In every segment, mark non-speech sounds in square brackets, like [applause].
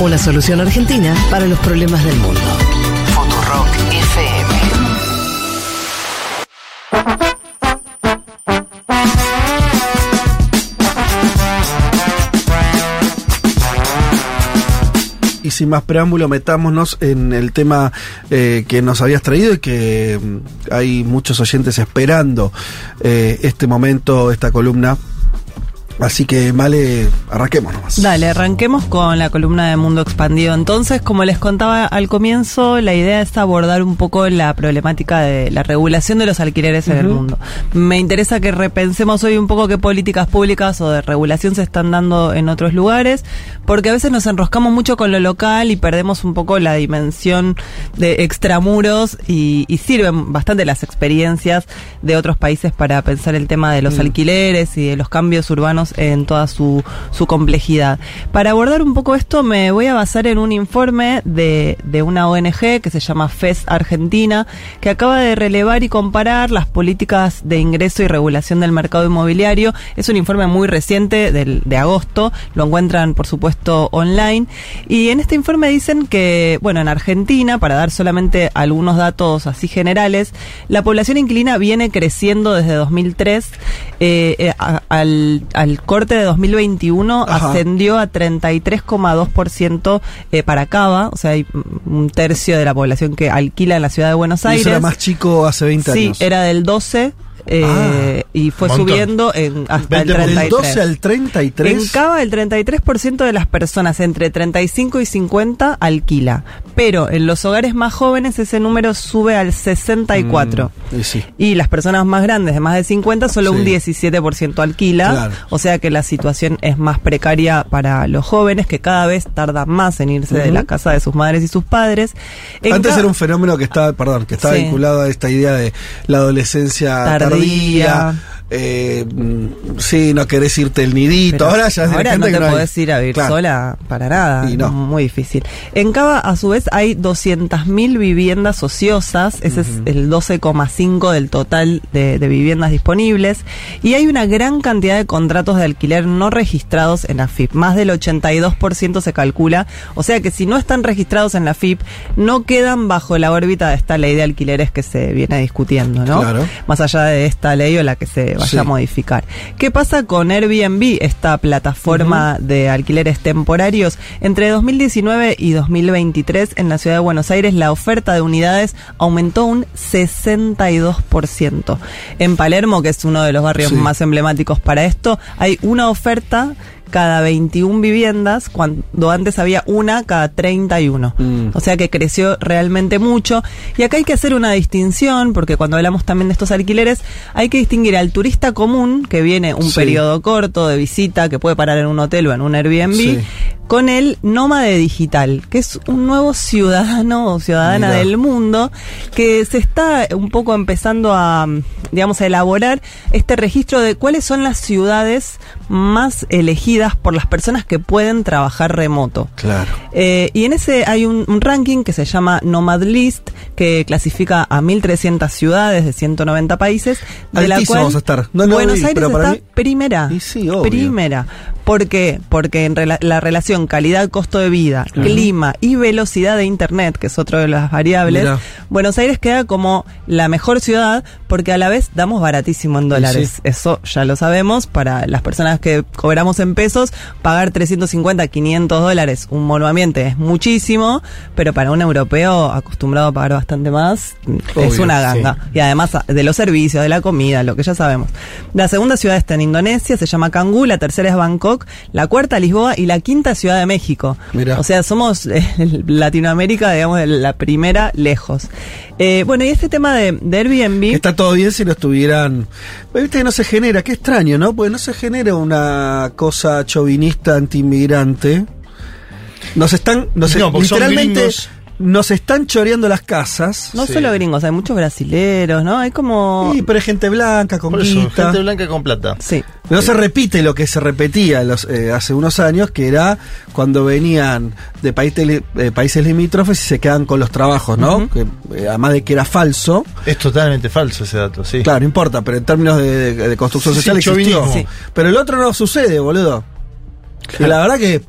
Una solución argentina para los problemas del mundo. Futurock FM. Y sin más preámbulo, metámonos en el tema eh, que nos habías traído y que mm, hay muchos oyentes esperando eh, este momento, esta columna. Así que, Male, arranquemos nomás. Dale, arranquemos con la columna de Mundo Expandido. Entonces, como les contaba al comienzo, la idea es abordar un poco la problemática de la regulación de los alquileres en el mundo. Me interesa que repensemos hoy un poco qué políticas públicas o de regulación se están dando en otros lugares, porque a veces nos enroscamos mucho con lo local y perdemos un poco la dimensión de extramuros y, y sirven bastante las experiencias de otros países para pensar el tema de los alquileres y de los cambios urbanos en toda su, su complejidad. Para abordar un poco esto me voy a basar en un informe de, una ONG que se llama FES Argentina, que acaba de relevar y comparar las políticas de ingreso y regulación del mercado inmobiliario. Es un informe muy reciente del, de agosto, lo encuentran por supuesto online. Y en este informe dicen que, bueno, en Argentina, para dar solamente algunos datos así generales, la población inquilina viene creciendo desde 2003 eh, eh, a- al, al corte de 2021 Ajá. ascendió a 33,2% eh, para Cava, o sea, hay un tercio de la población que alquila en la ciudad de Buenos Y Aires. eso era más chico hace 20 sí, años. era del 12 eh, Ah, y fue montón. subiendo en, hasta el 20%. Del 33. 12 al 33. En Cava el 33% de las personas entre 35 y 50 alquila, pero en los hogares más jóvenes ese número sube al 64. Mm, y sí. Y las personas más grandes de más de 50 solo Sí. un 17% alquila, Claro. o sea que la situación es más precaria para los jóvenes que cada vez tardan más en irse de la casa de sus madres y sus padres. En Antes era un fenómeno que estaba, perdón, que estaba Sí. vinculado a esta idea de la adolescencia tardía. Tardía. Eh, mm, sí, no querés irte el nidito. Pero ahora ya es ahora no te que podés ir a vivir Claro. sola para nada. Y no. Muy difícil. En Cava, a su vez, hay 200.000 viviendas ociosas. Ese es el 12,5 del total de, de viviendas disponibles. Y hay una gran cantidad de contratos de alquiler no registrados en la FIP. Más del 82% se calcula. O sea que si no están registrados en la FIP, no quedan bajo la órbita de esta ley de alquileres que se viene discutiendo, ¿no? Claro. Más allá de esta ley o la que se vaya Sí. a modificar. ¿Qué pasa con Airbnb, esta plataforma de alquileres temporarios? Entre 2019 y 2023 en la ciudad de Buenos Aires la oferta de unidades aumentó un 62%. En Palermo, que es uno de los barrios Sí. más emblemáticos para esto, hay una oferta cada 21 viviendas, cuando antes había una cada 31. Mm. O sea que creció realmente mucho. Y acá hay que hacer una distinción, porque cuando hablamos también de estos alquileres, hay que distinguir al turista común, que viene un Sí. periodo corto de visita, que puede parar en un hotel o en un Airbnb, Sí. con el nómade digital, que es un nuevo ciudadano o ciudadana del mundo, que se está un poco empezando a, digamos, a elaborar este registro de cuáles son las ciudades más elegidas por las personas que pueden trabajar remoto. Claro. Eh, y en ese hay un, un ranking que se llama Nomad List, que clasifica a 1.300 ciudades de 190 países. De la cual vamos a estar. No Buenos vi, Aires está mí- primera. Y sí, obvio. Primera. ¿Por qué? Porque en rela- la relación calidad-costo de vida, clima y velocidad de Internet, que es otra de las variables. Buenos Aires queda como la mejor ciudad porque a la vez damos baratísimo en dólares. sí. Eso ya lo sabemos. Para las personas que cobramos en pesos, pagar 350, 500 dólares un monoambiente es muchísimo, pero para un europeo acostumbrado a pagar bastante más, es una ganga. Y además a- de los servicios, de la comida, lo que ya sabemos. La segunda ciudad está en Indonesia, se llama Cangú, la tercera es Bangkok, la cuarta Lisboa y la quinta Ciudad de México. Mirá. O sea, somos eh, [laughs] Latinoamérica, digamos, la primera lejos. Eh, bueno, y este tema de, de Airbnb... Está todo bien si no estuvieran. Pero Viste que no se genera, qué extraño, ¿no? Porque no se genera una cosa chauvinista anti-inmigrante. Nos están, nos No, literalmente. Nos están choreando las casas. no Sí. solo gringos, hay muchos brasileros, ¿no? Hay como... Sí, pero hay gente blanca, con Por eso, guita. gente blanca con plata. Sí. No se repite lo que se repetía los, eh, hace unos años, que era cuando venían de países, eh, países limítrofes y se quedan con los trabajos, ¿no? Que, eh, además de que era falso. Es totalmente falso ese dato, sí. Claro, no importa, pero en términos de, de- de construcción Sí, social sí, existió. Pero el otro no sucede, boludo. Y la verdad que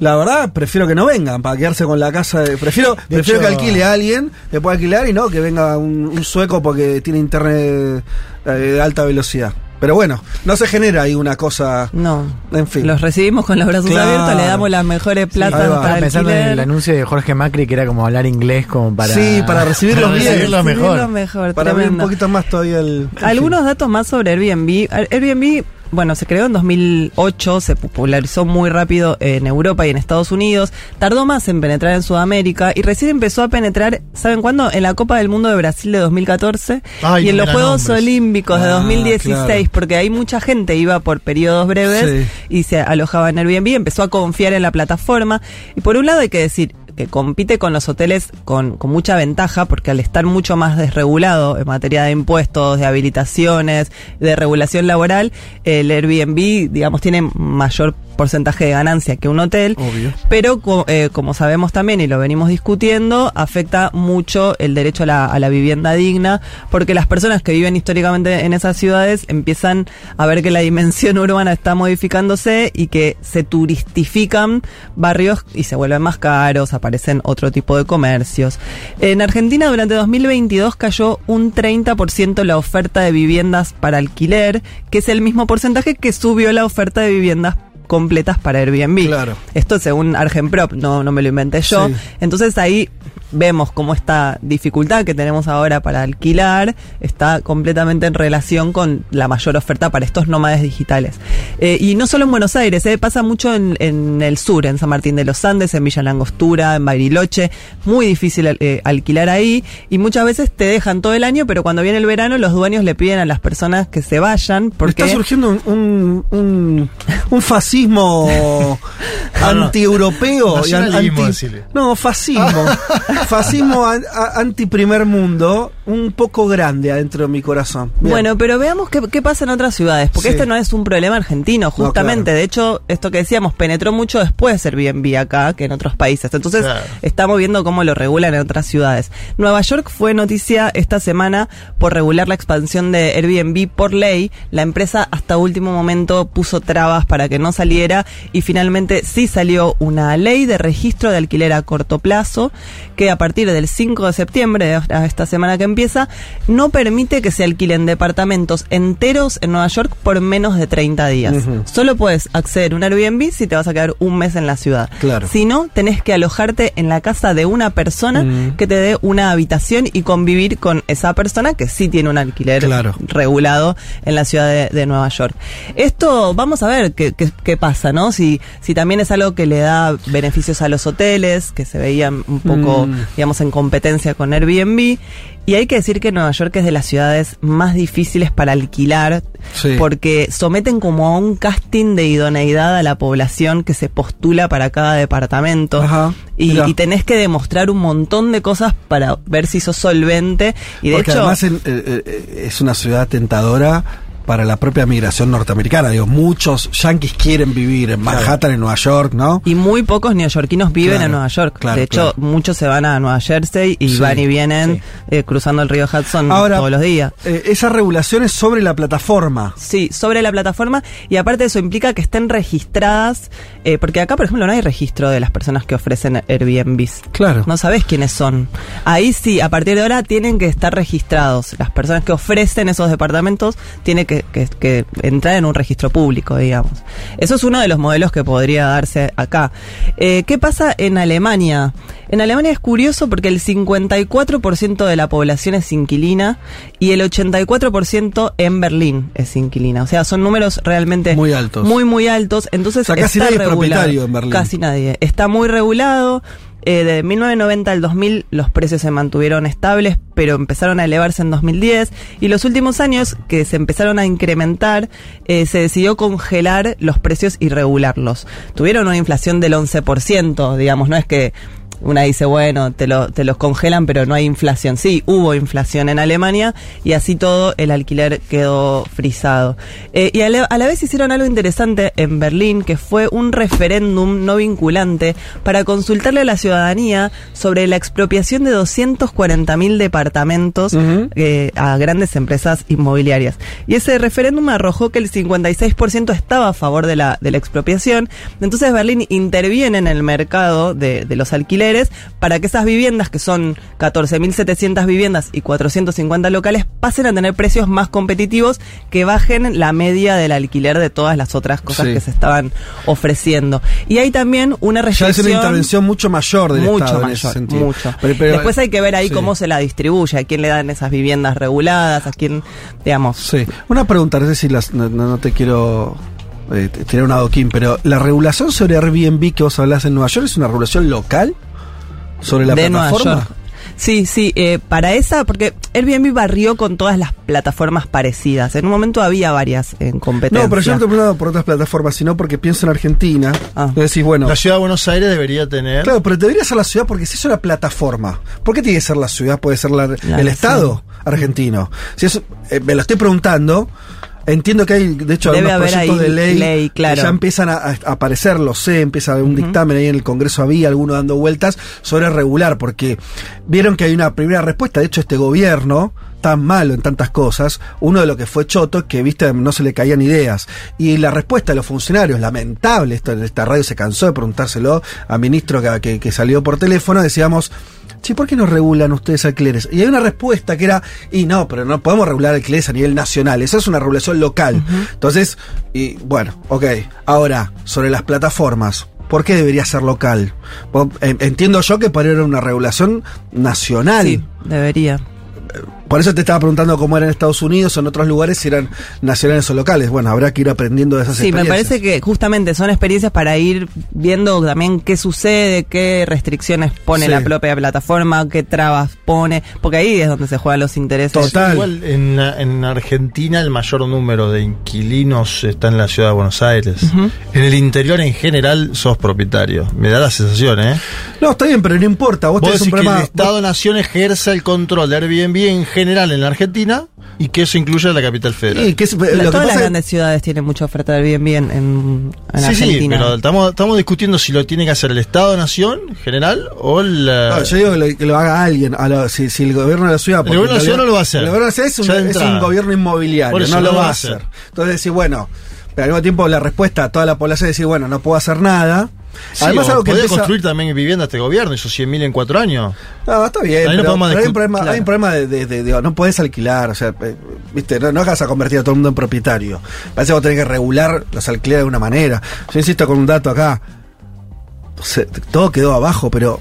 La verdad, prefiero que no vengan para quedarse con la casa. de- prefiero De prefiero hecho- que alquile a alguien, le pueda alquilar y no que venga un, un sueco porque tiene internet eh, de alta velocidad. Pero bueno, no se genera ahí una cosa. No. En fin. Los recibimos con los brazos Claro. abiertos, le damos las mejores plazas ahí va. para Estaba pensando en el anuncio de Jorge Macri que era como hablar inglés como para... Sí, para recibirlos bien. recibirlos mejor. Para abrir un poquito más todavía el. Algunos fin. datos más sobre Airbnb. Airbnb, bueno, se creó en 2008, se popularizó muy rápido en Europa y en Estados Unidos. Tardó más en penetrar en Sudamérica y recién empezó a penetrar, ¿saben cuándo? En la Copa del Mundo de Brasil de 2014 Ay, y en los Juegos. Olímpicos de Ah, 2016, claro. porque ahí mucha gente iba por periodos breves Sí. y se alojaba en Airbnb, empezó a confiar en la plataforma. Y por un lado hay que decir que compite con los hoteles con, con mucha ventaja, porque al estar mucho más desregulado en materia de impuestos, de habilitaciones, de regulación laboral, el Airbnb, digamos, tiene mayor porcentaje de ganancia que un hotel. Obvio. Pero eh, como sabemos también y lo venimos discutiendo, afecta mucho el derecho a la, a la vivienda digna, porque las personas que viven históricamente en esas ciudades empiezan a ver que la dimensión [laughs] urbana está modificándose y que se turistifican barrios y se vuelven más caros, aparecen otro tipo de comercios. En Argentina durante 2022 cayó un 30% la oferta de viviendas para alquiler, que es el mismo porcentaje que subió la oferta de viviendas completas para Airbnb. Claro. Esto según Argenprop, no, no me lo inventé yo. Sí. Entonces ahí vemos cómo esta dificultad que tenemos ahora para alquilar está completamente en relación con la mayor oferta para estos nómades digitales. Eh, y no solo en Buenos Aires, eh, pasa mucho en, en el sur, en San Martín de los Andes, en Villa Langostura, en Bariloche. Muy difícil eh, alquilar ahí y muchas veces te dejan todo el año, pero cuando viene el verano los dueños le piden a las personas que se vayan porque... Está surgiendo un, un, un, un fascismo [laughs] anti-europeo. an- Nacionalismo, anti- no, fascismo. [laughs] fascismo an- a- anti-primer mundo, un poco grande adentro de mi corazón. Bien. Bueno, pero veamos qué, qué pasa en otras ciudades, porque Sí. este no es un problema argentino, justamente. claro. De hecho, esto que decíamos, penetró mucho después Airbnb acá que en otros países. Entonces, Claro. estamos viendo cómo lo regulan en otras ciudades. Nueva York fue noticia esta semana por regular la expansión de Airbnb por ley. La empresa hasta último momento puso trabas para que no saliera y finalmente sí salió una ley de registro de alquiler a corto plazo que a partir del 5 de septiembre, de esta- semana que empieza, no permite que se alquilen departamentos enteros en Nueva York por menos de 30 días. Solo puedes acceder a un Airbnb si te vas a quedar un mes en la ciudad. Claro. Si no, tenés que alojarte en la casa de una persona Mm. que te dé una habitación y convivir con esa persona que sí tiene un alquiler Claro. regulado en la ciudad de, de Nueva York. Esto, vamos a ver qué, qué- qué pasa, ¿no? Si, si también es algo que le da beneficios a los hoteles, que se veían un poco, Mm. Digamos, en competencia con Airbnb. Y hay que decir que Nueva York es de las ciudades más difíciles para alquilar, Sí. porque someten como a un casting de idoneidad a la población que se postula para cada departamento. Ajá, Y, tenés que demostrar un montón de cosas para ver si sos solvente. Y de Porque hecho, además en- eh, eh, es una ciudad tentadora para la propia migración norteamericana. Digo, muchos yanquis quieren vivir en Manhattan, en Nueva York, ¿no? y muy pocos neoyorquinos viven Claro, en Nueva York. claro, de hecho, muchos se van a Nueva Jersey y Sí, van y vienen sí. eh, cruzando el río Hudson Ahora, todos los días. eh, esa regulación es sobre la plataforma. Sí, sobre la plataforma y aparte eso implica que estén registradas, eh, porque acá por ejemplo no hay registro de las personas que ofrecen Airbnbs. Claro. No sabes quiénes son. Ahí sí, a partir de ahora tienen que estar registrados. Las personas que ofrecen esos departamentos tienen que, que- que entrar en un registro público, digamos. Eso es uno de los modelos que podría darse acá. Eh, ¿Qué pasa en Alemania? En Alemania es curioso porque el 54% de la población es inquilina y el 84% en Berlín es inquilina. O sea, son números realmente Muy altos. Muy, muy altos. Entonces, O sea, casi está nadie es regulado. propietario en Berlín. Casi nadie. Está muy regulado. Eh, de 1990 al 2000 los precios se mantuvieron estables, pero empezaron a elevarse en 2010 y los últimos años que se empezaron a incrementar, eh, se decidió congelar los precios y regularlos. Tuvieron una inflación del 11%, digamos, no es que una dice, bueno, te, lo, te los congelan, pero no hay inflación. Sí, hubo inflación en Alemania y así todo el alquiler quedó frisado. Eh, y a la, a la vez hicieron algo interesante en Berlín, que fue un referéndum no vinculante para consultarle a la ciudadanía sobre la expropiación de 240 mil departamentos eh, a grandes empresas inmobiliarias. Y ese referéndum arrojó que el 56% estaba a favor de la, de la expropiación. Entonces Berlín interviene en el mercado de, de los alquileres para que esas viviendas, que son 14.700 viviendas y 450 locales, pasen a tener precios más competitivos que bajen la media del alquiler de todas las otras cosas Sí. que se estaban ofreciendo. Y hay también una Ya restricción... es una intervención mucho mayor del mucho Estado en mayor, ese sentido. mucho. Pero- pero- Después hay que ver ahí sí. cómo se la distribuye, a quién le dan esas viviendas reguladas, a quién, digamos. Sí. Una pregunta, no sé si las, no, te quiero eh, t- tirar un adoquín, pero ¿la regulación sobre Airbnb que vos hablás en Nueva York es una regulación local? ¿Sobre la de Nueva plataforma? York. Sí, sí, eh, para esa, porque Airbnb barrió con todas las plataformas parecidas. En un momento había varias en competencia. No, pero yo no te he preguntado por otras plataformas, sino porque pienso en Argentina. Ah. Decís, bueno, La ciudad de Buenos Aires debería tener. claro, pero debería ser la ciudad porque si es una plataforma, ¿por qué tiene que ser la ciudad? Puede ser la- el. Estado argentino. Si es, eh, me lo estoy preguntando. Entiendo que hay, de hecho, Debe algunos proyectos de ley, ley, que claro. ya empiezan a, a aparecer, lo sé, empieza a haber un dictamen ahí en el Congreso, había alguno dando vueltas sobre regular, porque vieron que hay una primera respuesta, de hecho este gobierno, tan malo en tantas cosas, uno de lo que fue choto que, viste, no se le caían ideas. Y la respuesta de los funcionarios, lamentable, esto, esta radio se cansó de preguntárselo a ministro que, que- que salió por teléfono, decíamos, Sí, ¿por qué no regulan ustedes alquileres? Y hay una respuesta que era, y no, pero no podemos regular alquileres a nivel nacional, eso es una regulación local. Entonces, y bueno, ok. Ahora, sobre las plataformas, ¿por qué debería ser local? Entiendo yo que para era una regulación nacional. Sí, debería. Por eso te estaba preguntando cómo era en Estados Unidos o en otros lugares, si eran nacionales o locales. Bueno, habrá que ir aprendiendo de esas Sí, me experiencias. parece que justamente son experiencias para ir viendo también qué sucede, qué restricciones pone Sí. la propia plataforma, qué trabas pone, porque ahí es donde se juegan los intereses. Total. Igual en, en Argentina el mayor número de inquilinos está en la ciudad de Buenos Aires. En el interior en general sos propietario. Me da la sensación, ¿eh? No, está bien, pero no importa. Vos, Vos tenés un decís que problema. el Estado-Nación ejerza el control de Airbnb en general en la Argentina y que eso incluye a la capital federal. Sí, que es- La- lo que todas las es- grandes ciudades tienen mucha oferta de Airbnb en, en, en sí, sí, Argentina. pero estamos, estamos discutiendo si lo tiene que hacer el Estado-Nación en general o la... No, yo digo que lo, que lo haga alguien. a lo- si, si el gobierno de la ciudad. porque gobierno de la ciudad no lo va a hacer. El gobierno de la ciudad es un, es un gobierno inmobiliario. Por eso no lo va a hacer. Entonces decir, bueno. Pero al mismo tiempo la respuesta a toda la población es decir, bueno, no puedo hacer nada. Sí, Además, algo que empieza- construir también vivienda este gobierno, esos 100.000 en cuatro años. No, está bien, Ahí no pero, pero hay, un problema, claro. hay un problema de, de- de- de- no puedes alquilar, o sea, eh, viste, no, no vas a convertir a todo el mundo en propietario. Parece que vos tenés que regular los alquileres de alguna manera. Yo insisto con un dato acá, todo quedó abajo, pero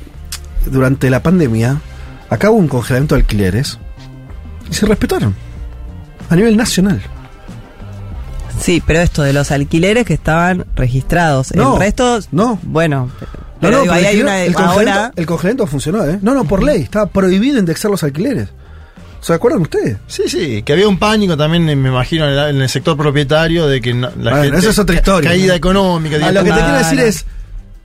durante la pandemia, acá hubo un congelamiento de alquileres y se respetaron a nivel nacional. Sí, pero esto de los alquileres que estaban registrados. No, el resto, no. Bueno, No, no, digo, ahí hay el, una el congelamiento, ahora. el congelamiento funcionó, ¿eh? No, no, por ley, estaba prohibido indexar los alquileres. ¿Se acuerdan ustedes? Sí, sí, que había un pánico también, me imagino, en el, en el sector propietario de que no- la Bueno, gente... eso es otra historia, Caída ¿no? económica. A lo que te quiero decir es,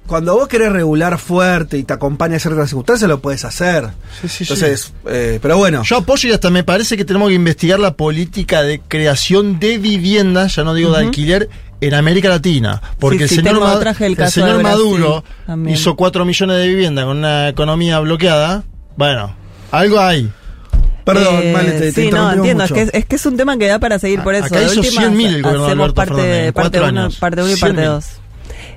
cuando vos querés regular fuerte y te acompaña a ciertas circunstancias, lo puedes hacer. Sí, sí, sí. Entonces, eh, pero bueno. Yo apoyo y hasta me parece que tenemos que investigar la política de creación de viviendas, ya no digo de alquiler, en América Latina. Porque Sí, el sí, señor, el el señor Maduro también. hizo 4 millones de viviendas con una economía bloqueada. Bueno, algo hay. Perdón, Eh, te, te sí, no, entiendo. Es que, es que es un tema que da para seguir por A- eso. acá De hizo última, 100.000 el gobierno de hacemos Alberto parte, Fernández, en parte uno, años. parte 1 y parte 100.000.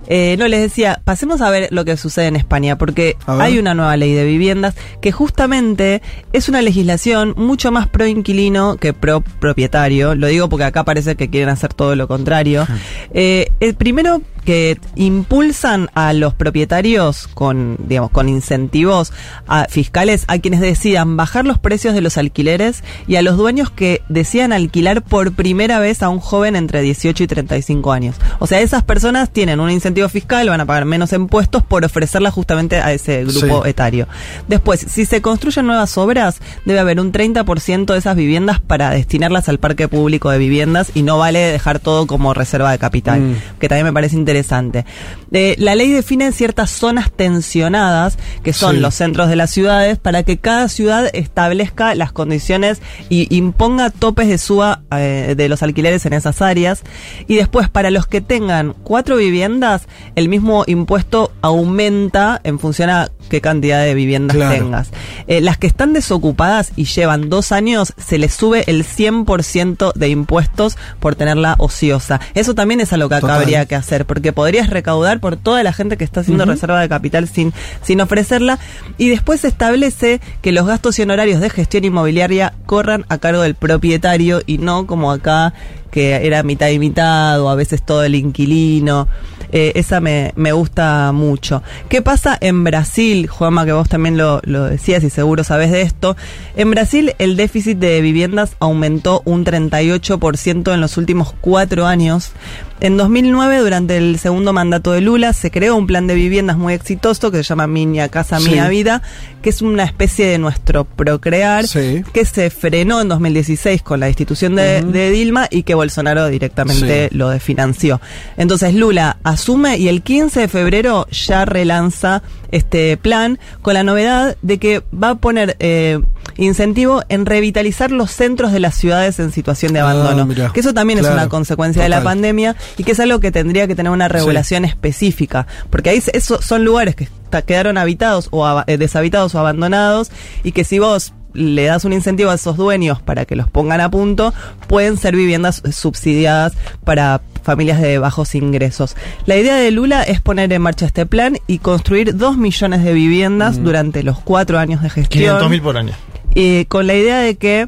2. Eh, no, les decía, pasemos a ver lo que sucede en España, porque hay una nueva ley de viviendas que justamente es una legislación mucho más pro inquilino que pro propietario. Lo digo porque acá parece que quieren hacer todo lo contrario. Eh, el primero que impulsan a los propietarios con, digamos, con incentivos a- fiscales a quienes decidan bajar los precios de los alquileres y a los dueños que decidan alquilar por primera vez a un joven entre 18 y 35 años. O sea, esas personas tienen un incentivo fiscal, van a pagar menos impuestos por ofrecerla justamente a ese grupo Sí. etario. Después, si se construyen nuevas obras, debe haber un 30% de esas viviendas para destinarlas al parque público de viviendas y no vale dejar todo como reserva de capital, Mm. que también me parece interesante interesante. Eh, la ley define ciertas zonas tensionadas, que son Sí. los centros de las ciudades, para que cada ciudad establezca las condiciones y imponga topes de suba eh, de los alquileres en esas áreas. Y después, para los que tengan cuatro viviendas, el mismo impuesto aumenta en función a qué cantidad de viviendas Claro. tengas. Eh, las que están desocupadas y llevan dos años, se les sube el 100% de impuestos por tenerla ociosa. Eso también es algo que acá habría que hacer, porque podrías recaudar por toda la gente que está haciendo reserva de capital sin, sin ofrecerla. Y después se establece que los gastos y honorarios de gestión inmobiliaria corran a cargo del propietario y no como acá que era mitad y mitad o a veces todo el inquilino. Eh, esa me, me gusta mucho. ¿Qué pasa en Brasil, Juanma, que vos también lo, lo decías y seguro sabés de esto? En Brasil el déficit de viviendas aumentó un 38% en los últimos cuatro años. En 2009, durante el segundo mandato de Lula, se creó un plan de viviendas muy exitoso que se llama Miña Casa, Sí. Mía Vida, que es una especie de nuestro procrear, Sí. que se frenó en 2016 con la institución de, Dilma y que Bolsonaro directamente Sí. lo desfinanció. Entonces Lula asume y el 15 de febrero ya relanza este plan con la novedad de que va a poner eh, incentivo en revitalizar los centros de las ciudades en situación de Ah, abandono. mirá. que eso también es una consecuencia de la pandemia y que es algo que tendría que tener una regulación específica. Porque ahí se- eso son lugares que quedaron habitados o eh, deshabitados o abandonados y que si vos le das un incentivo a esos dueños para que los pongan a punto, pueden ser viviendas eh, subsidiadas para familias de bajos ingresos. La idea de Lula es poner en marcha este plan y construir dos millones de viviendas durante los cuatro años de gestión. 500 mil por año. Eh, con la idea de que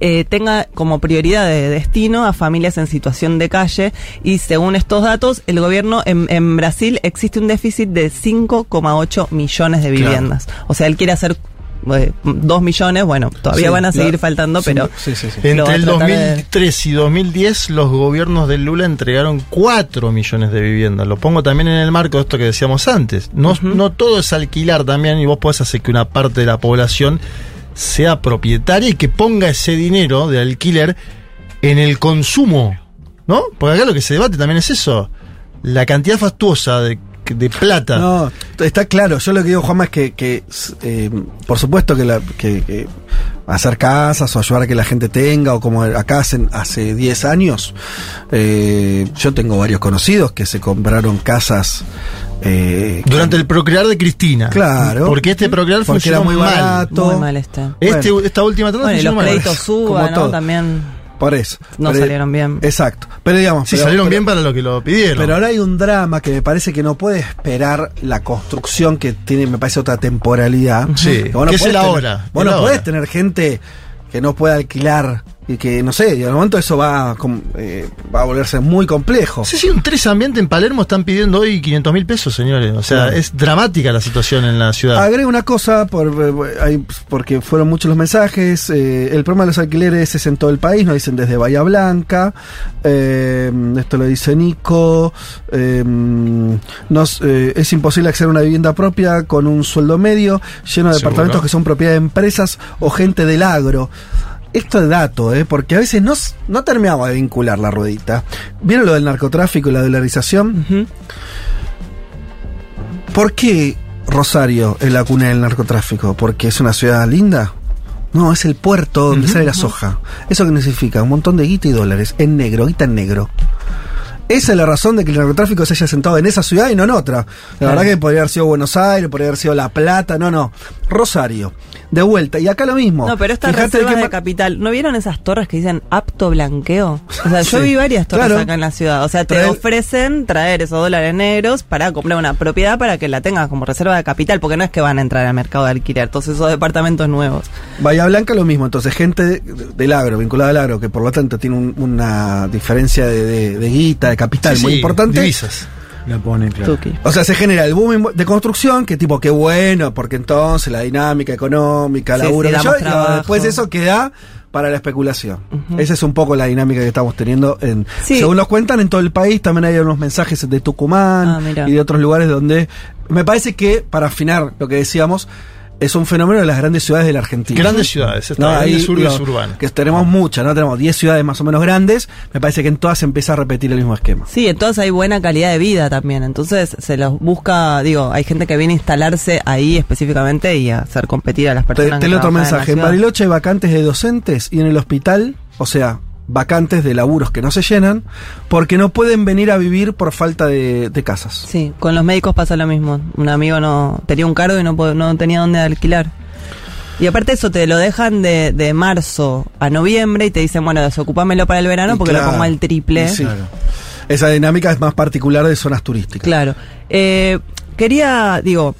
eh, tenga como prioridad de destino a familias en situación de calle y según estos datos, el gobierno en, en Brasil existe un déficit de 5,8 millones de Claro. viviendas. O sea, él quiere hacer eh, 2 millones, bueno, todavía Sí, van a seguir la- faltando, sí, pero... Sí, sí, sí. Lo va Entre el tratar de- 2003 y 2010, los gobiernos de Lula entregaron 4 millones de viviendas. Lo pongo también en el marco de esto que decíamos antes. No, no todo es alquilar también, y vos podés hacer que una parte de la población sea propietaria y que ponga ese dinero de alquiler en el consumo. ¿No? Porque acá lo que se debate también es eso. La cantidad fastuosa de, de plata. No, está claro. Yo lo que digo, Juanma, es que, eh, por supuesto que, la, que hacer casas o ayudar a que la gente tenga, o como acá hacen hace 10 años, eh, yo tengo varios conocidos que se compraron casas. Eh, Durante el procrear de Cristina. Claro. Porque este procrear Porque era funcionó muy mal. barato. Muy mal este. Este, Bueno. esta última tanda Bueno, y los funcionó mal. créditos suba, ¿no? todo. También Por eso. no Pero- salieron bien. Exacto. Pero digamos. Sí, pero- salieron pero- bien para lo que lo pidieron. Pero ahora hay un drama que me parece que no puede esperar la construcción que tiene, me parece, otra temporalidad. Sí, vos que es podés el tener- ahora, Vos el no ahora. podés tener gente que no pueda alquilar y que, no sé, y al momento eso va, eh, va a volverse muy complejo. Sí, sí, un tres ambiente en Palermo están pidiendo hoy 500 mil pesos, señores. O sea, es dramática la situación en la ciudad. Agrego una cosa, por, eh, hay- porque fueron muchos los mensajes. eh, el problema de los alquileres es en todo el país, nos dicen desde Bahía Blanca. eh, esto lo dice Nico. eh, nos, eh, es imposible acceder a una vivienda propia con un sueldo medio, lleno de Seguro. departamentos que son propiedad de empresas o gente del agro. Esto es dato, ¿eh? porque a veces no, no terminamos de vincular la ruedita. ¿Vieron lo del narcotráfico y la dolarización? ¿Por qué Rosario es la cuna del narcotráfico? ¿Porque es una ciudad linda? No, es el puerto donde sale la soja. ¿Eso qué significa? Un montón de guita y dólares. En negro, guita en negro. Esa es la razón de que el narcotráfico se haya sentado en esa ciudad y no en otra. La Claro. verdad que podría haber sido Buenos Aires, podría haber sido La Plata, no, no. Rosario. De vuelta. Y acá lo mismo. No, pero estas reservas que de capital, ¿no vieron esas torres que dicen apto blanqueo? O sea, [laughs] yo vi varias torres claro. acá en la ciudad. O sea, te ofrecen traer esos dólares negros para comprar una propiedad para que la tengas como reserva de capital, porque no es que van a entrar al mercado de alquiler, todos esos departamentos nuevos. Bahía Blanca lo mismo, entonces gente de- del agro, vinculada al agro, que por lo tanto tiene un- una diferencia de, de- de guita, de capital Sí, muy sí, importante. Divisas. La pone, claro. Tuki. O sea, se genera el boom de construcción, que tipo, qué bueno, porque entonces la dinámica económica, Sí, laburo, sí, yo, y trabajo. después eso queda para la especulación. Esa es un poco la dinámica que estamos teniendo. En, Sí. Según nos cuentan, en todo el país también hay unos mensajes de Tucumán Ah, y de otros lugares donde me parece que, para afinar lo que decíamos, es un fenómeno de las grandes ciudades de la Argentina. Grandes ciudades, está, No, grandes ahí, urbes digo, urbanas. Que tenemos muchas, ¿no? Tenemos 10 ciudades más o menos grandes. Me parece que en todas se empieza a repetir el mismo esquema. Sí, entonces hay buena calidad de vida también. Entonces se los busca, digo, hay gente que viene a instalarse ahí específicamente y a hacer competir a las Te, personas. te que leo otro mensaje. En En. Bariloche hay vacantes de docentes y en el hospital, o sea, vacantes de laburos que no se llenan, porque no pueden venir a vivir por falta de, de casas. Sí, con los médicos pasa lo mismo. Un amigo no tenía un cargo y no, no tenía dónde alquilar. Y aparte eso, te lo dejan de, de marzo a noviembre y te dicen, bueno, desocupámelo para el verano Y porque claro, lo pongo al triple. sí. Esa dinámica es más particular de zonas turísticas. Claro. Eh, quería, digo,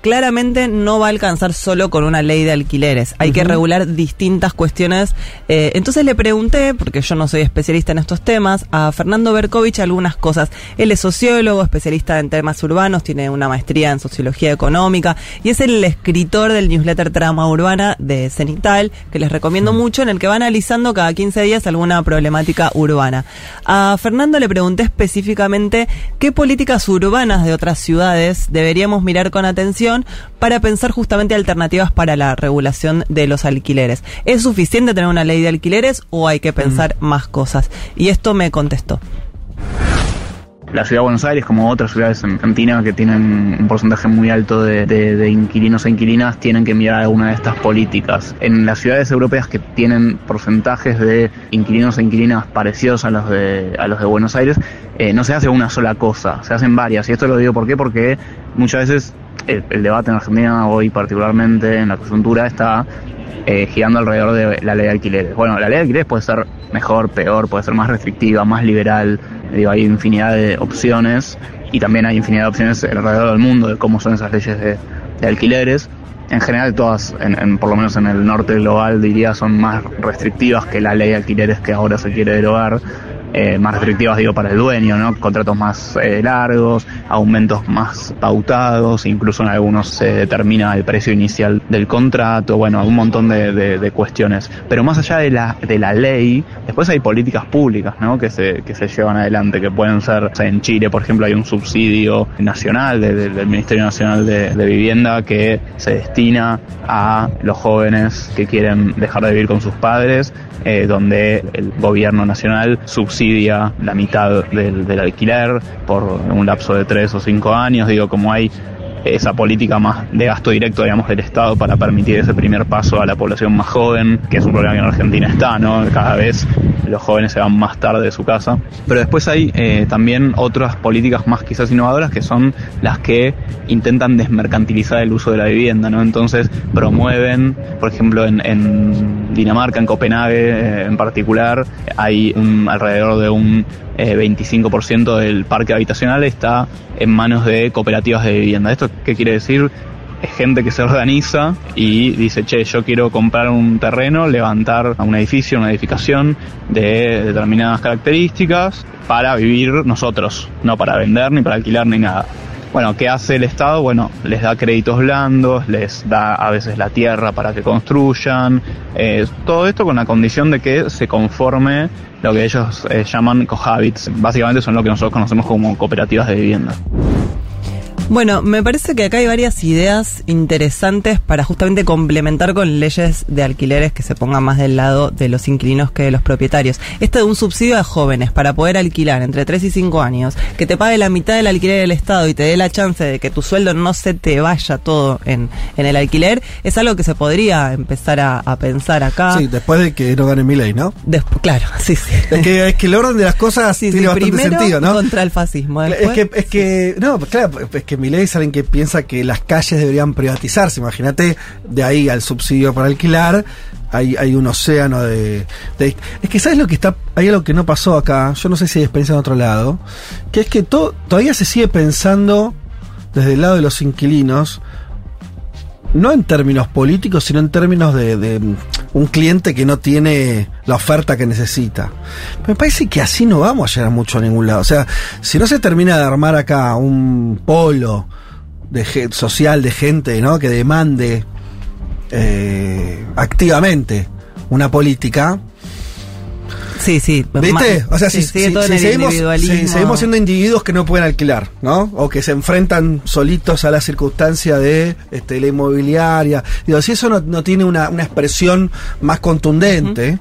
claramente no va a alcanzar solo con una ley de alquileres. Hay que regular distintas cuestiones. Eh, entonces le pregunté, porque yo no soy especialista en estos temas, a Fernando Berkovich algunas cosas. Él es sociólogo, especialista en temas urbanos, tiene una maestría en sociología económica y es el escritor del newsletter Trama Urbana de Cenital, que les recomiendo mucho, en el que va analizando cada 15 días alguna problemática urbana. A Fernando le pregunté específicamente qué políticas urbanas de otras ciudades deberíamos mirar con atención para pensar justamente alternativas para la regulación de los alquileres. ¿Es suficiente tener una ley de alquileres o hay que pensar más cosas? Y esto me contestó. La ciudad de Buenos Aires, como otras ciudades en Argentina que tienen un porcentaje muy alto de, de- de inquilinos e inquilinas, tienen que mirar alguna de estas políticas. En las ciudades europeas que tienen porcentajes de inquilinos e inquilinas parecidos a los de, a los de Buenos Aires, eh, no se hace una sola cosa, se hacen varias. Y esto lo digo ¿por qué? porque muchas veces el, debate en Argentina hoy particularmente en la coyuntura está eh, girando alrededor de la ley de alquileres. Bueno, la ley de alquileres puede ser mejor, peor, puede ser más restrictiva, más liberal. Digo, hay infinidad de opciones y también hay infinidad de opciones alrededor del mundo de cómo son esas leyes de, alquileres. En general, todas, en- por lo menos en el norte global, diría, son más restrictivas que la ley de alquileres que ahora se quiere derogar. Eh, más restrictivas, digo, para el dueño, ¿no? Contratos más eh, largos, aumentos más pautados, incluso en algunos se determina el precio inicial del contrato, bueno, un montón de, cuestiones. Pero más allá de la, de la ley, después hay políticas públicas, ¿no? Que se, que se llevan adelante, que pueden ser, o sea, en Chile, por ejemplo, hay un subsidio nacional de- de- del Ministerio Nacional de, de Vivienda que se destina a los jóvenes que quieren dejar de vivir con sus padres, eh, donde el gobierno nacional subsidia la mitad del, alquiler por un lapso de tres o cinco años, digo, como hay esa política más de gasto directo, digamos, del Estado para permitir ese primer paso a la población más joven, que es un problema que en Argentina está, ¿no? Cada vez los jóvenes se van más tarde de su casa. Pero después hay eh, también otras políticas más quizás innovadoras que son las que intentan desmercantilizar el uso de la vivienda, ¿no? Entonces promueven, por ejemplo, en, Dinamarca, en Copenhague eh, en particular, hay un, alrededor de un eh, 25% del parque habitacional está en manos de cooperativas de vivienda. ¿Esto qué quiere decir? Es gente que se organiza y dice, che, yo quiero comprar un terreno, levantar un edificio, una edificación de determinadas características para vivir nosotros, no para vender ni para alquilar ni nada. Bueno, ¿qué hace el Estado? Bueno, les da créditos blandos, les da a veces la tierra para que construyan, eh, todo esto con la condición de que se conforme lo que ellos eh, llaman cohabits. Básicamente son lo que nosotros conocemos como cooperativas de vivienda. Bueno, me parece que acá hay varias ideas interesantes para justamente complementar con leyes de alquileres que se pongan más del lado de los inquilinos que de los propietarios. Este de un subsidio a jóvenes para poder alquilar entre 3 y 5 años, que te pague la mitad del alquiler del Estado y te dé la chance de que tu sueldo no se te vaya todo en, en el alquiler, es algo que se podría empezar a, a pensar acá. Sí, después de que no gane mi ley, ¿no? Después, claro, [laughs] sí, sí. Es que, es que el orden de las cosas Sí, tiene sí, bastante primero sentido, ¿no? contra el fascismo. Es que, es que, no, claro, es que Milei es que piensa que las calles deberían privatizarse. Imagínate, de ahí al subsidio para alquilar, hay, hay un océano de, Es que, ¿sabes lo que está? Hay algo que no pasó acá, yo no sé si piensa en otro lado, que es que to- todavía se sigue pensando desde el lado de los inquilinos, no en términos políticos, sino en términos de, de, un cliente que no tiene la oferta que necesita. Me parece que así no vamos a llegar mucho a ningún lado. O sea, si no se termina de armar acá un polo de social de gente ¿no? que demande eh, activamente una política, Sí, sí. ¿Viste? O sea, sí, si, seguimos, individualismo. si seguimos siendo individuos que no pueden alquilar, ¿no? O que se enfrentan solitos a la circunstancia de este, la inmobiliaria. Digo, si eso no, no tiene una, una expresión más contundente,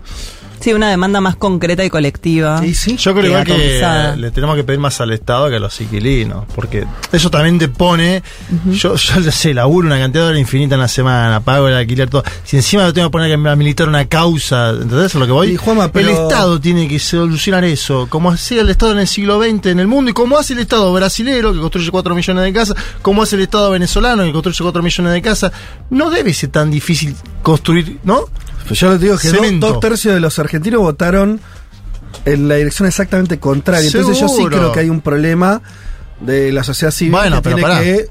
Sí, una demanda más concreta y colectiva. y sí, Yo creo que que le tenemos que pedir más al Estado que a los inquilinos, porque eso también te pone, yo, yo ya sé, laburo una cantidad de horas infinita en la semana, pago el alquiler, todo. Si encima me tengo que poner que militar una causa, ¿entendés a lo que voy? Y, Juanma, pero- El Estado tiene que solucionar eso, como hacía el Estado en el siglo XX en el mundo, y como hace el Estado brasilero, que construye 4 millones de casas, como hace el Estado venezolano, que construye 4 millones de casas, no debe ser tan difícil construir, ¿no? Pues yo les digo que dos, dos tercios de los argentinos votaron en la dirección exactamente contraria. Entonces yo sí creo que hay un problema de la sociedad civil Bueno, que pero tiene pará. que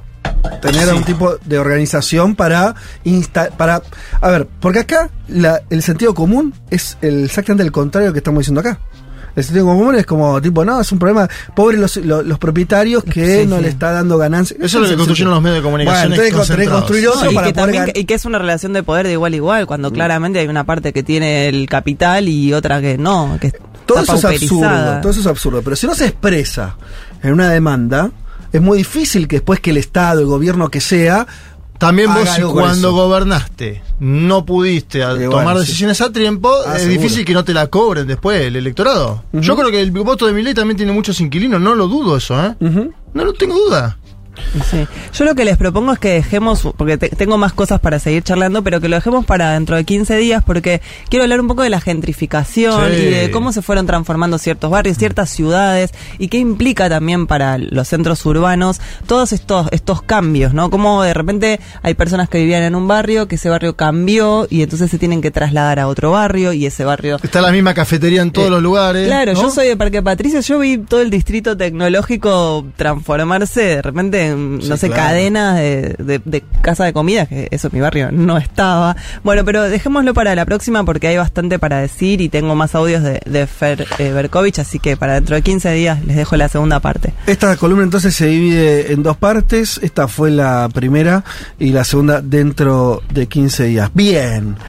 tener Sí. algún tipo de organización para insta para a ver, porque acá la- el sentido común es el, exactamente el contrario que estamos diciendo acá. El sentido común es como tipo, no, es un problema, pobres los, los, los propietarios que Sí, no sí. le está dando ganancias. Eso es lo que construyeron los medios de comunicación. Bueno, entonces construir otro No, y, para que poder también- y que es una relación de poder de igual a igual, cuando claramente hay una parte que tiene el capital y otra que no, que Todo está eso es absurdo, todo eso es absurdo. Pero si no se expresa en una demanda, es muy difícil que después que el Estado, el gobierno que sea, También vos, cuando eso. gobernaste no pudiste bueno, tomar sí. decisiones a tiempo, Ah, es seguro. difícil que no te la cobren después el electorado. Yo creo que el voto de mi ley también tiene muchos inquilinos, no lo dudo eso, ¿eh? No lo tengo duda. Sí. Yo lo que les propongo es que dejemos, porque te- tengo más cosas para seguir charlando, pero que lo dejemos para dentro de 15 días, porque quiero hablar un poco de la gentrificación Sí. y de cómo se fueron transformando ciertos barrios, ciertas ciudades, y qué implica también para los centros urbanos todos estos, estos cambios, ¿no? Como de repente hay personas que vivían en un barrio, que ese barrio cambió y entonces se tienen que trasladar a otro barrio y ese barrio Está la misma cafetería en todos Eh, los lugares. Claro, ¿no? yo soy de Parque Patricio, yo vi todo el distrito tecnológico transformarse de repente no sé, claro. cadenas de, de, de casa de comida, que eso en mi barrio no estaba. Bueno, pero dejémoslo para la próxima porque hay bastante para decir y tengo más audios de, de Fer eh, Berkovich, así que para dentro de 15 días les dejo la segunda parte. esta columna entonces se divide en dos partes. Esta fue la primera y la segunda dentro de 15 días. Bien.